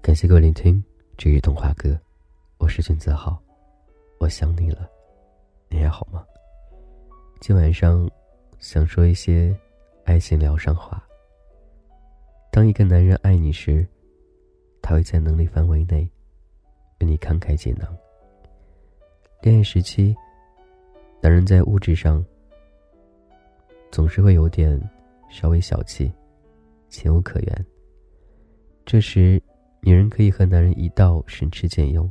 感谢各位聆听这日童话歌，我是君子浩，我想你了，你还好吗？今晚上想说一些爱情疗伤话。当一个男人爱你时，他会在能力范围内为你慷慨解囊。恋爱时期，男人在物质上总是会有点稍微小气，情有可原。这时，女人可以和男人一道省吃俭用，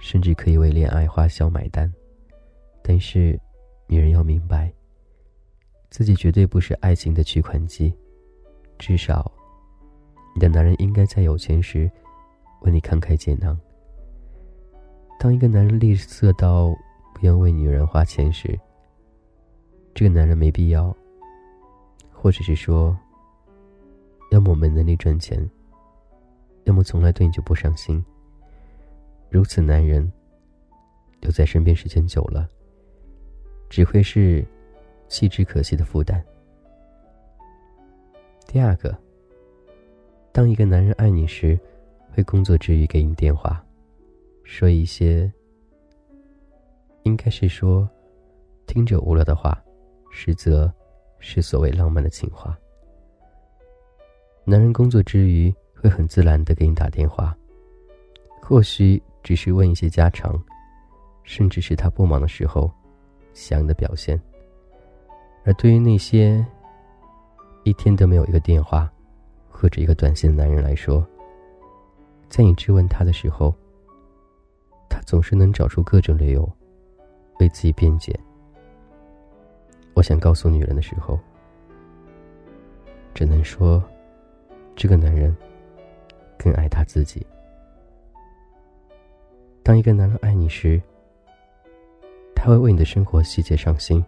甚至可以为恋爱花销买单。但是，女人要明白，自己绝对不是爱情的取款机，至少，你的男人应该在有钱时为你慷慨解囊。当一个男人吝啬到不愿为女人花钱时，这个男人没必要，或者是说，要么没能力赚钱。要么从来对你就不上心。如此男人留在身边时间久了，只会是弃之可惜的负担。第二个，当一个男人爱你时，会工作之余给你电话，说一些应该是说听着无聊的话，实则是所谓浪漫的情话。男人工作之余。会很自然的给你打电话，或许只是问一些家常，甚至是他不忙的时候想你的表现。而对于那些一天都没有一个电话或者一个短信的男人来说，在你质问他的时候，他总是能找出各种理由为自己辩解。我想告诉女人的时候，只能说，这个男人。更爱他自己。当一个男人爱你时，他会为你的生活细节上心，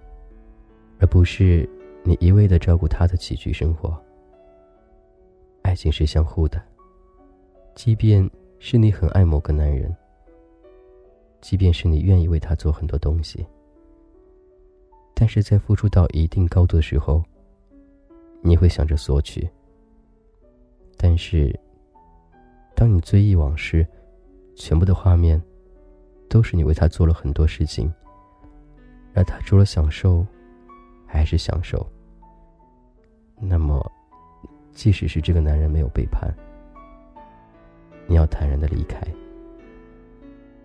而不是你一味的照顾他的起居生活。爱情是相互的，即便是你很爱某个男人，即便是你愿意为他做很多东西，但是在付出到一定高度的时候，你会想着索取，但是。当你追忆往事，全部的画面，都是你为他做了很多事情，而他除了享受，还是享受。那么，即使是这个男人没有背叛，你要坦然的离开，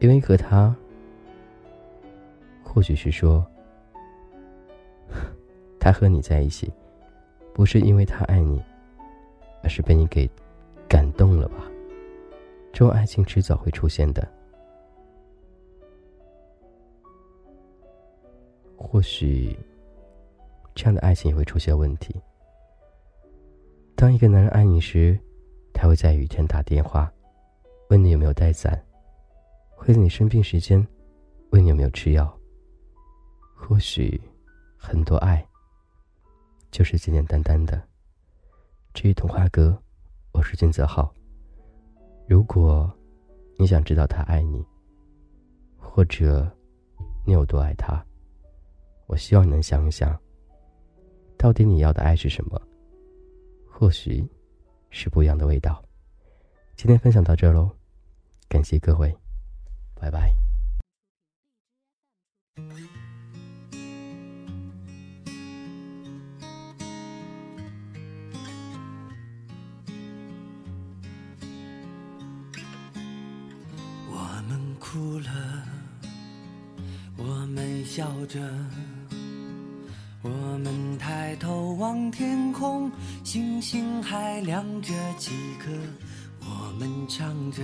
因为和他，或许是说，他和你在一起，不是因为他爱你，而是被你给感动了吧。这种爱情迟早会出现的，或许这样的爱情也会出现问题。当一个男人爱你时，他会在雨天打电话，问你有没有带伞；会在你生病时间，问你有没有吃药。或许很多爱就是简简单单的。至于童话哥，我是金泽浩。如果你想知道他爱你，或者你有多爱他，我希望你能想一想，到底你要的爱是什么？或许是不一样的味道。今天分享到这喽，感谢各位，拜拜。我们哭了，我们笑着，我们抬头望天空，星星还亮着几颗。我们唱着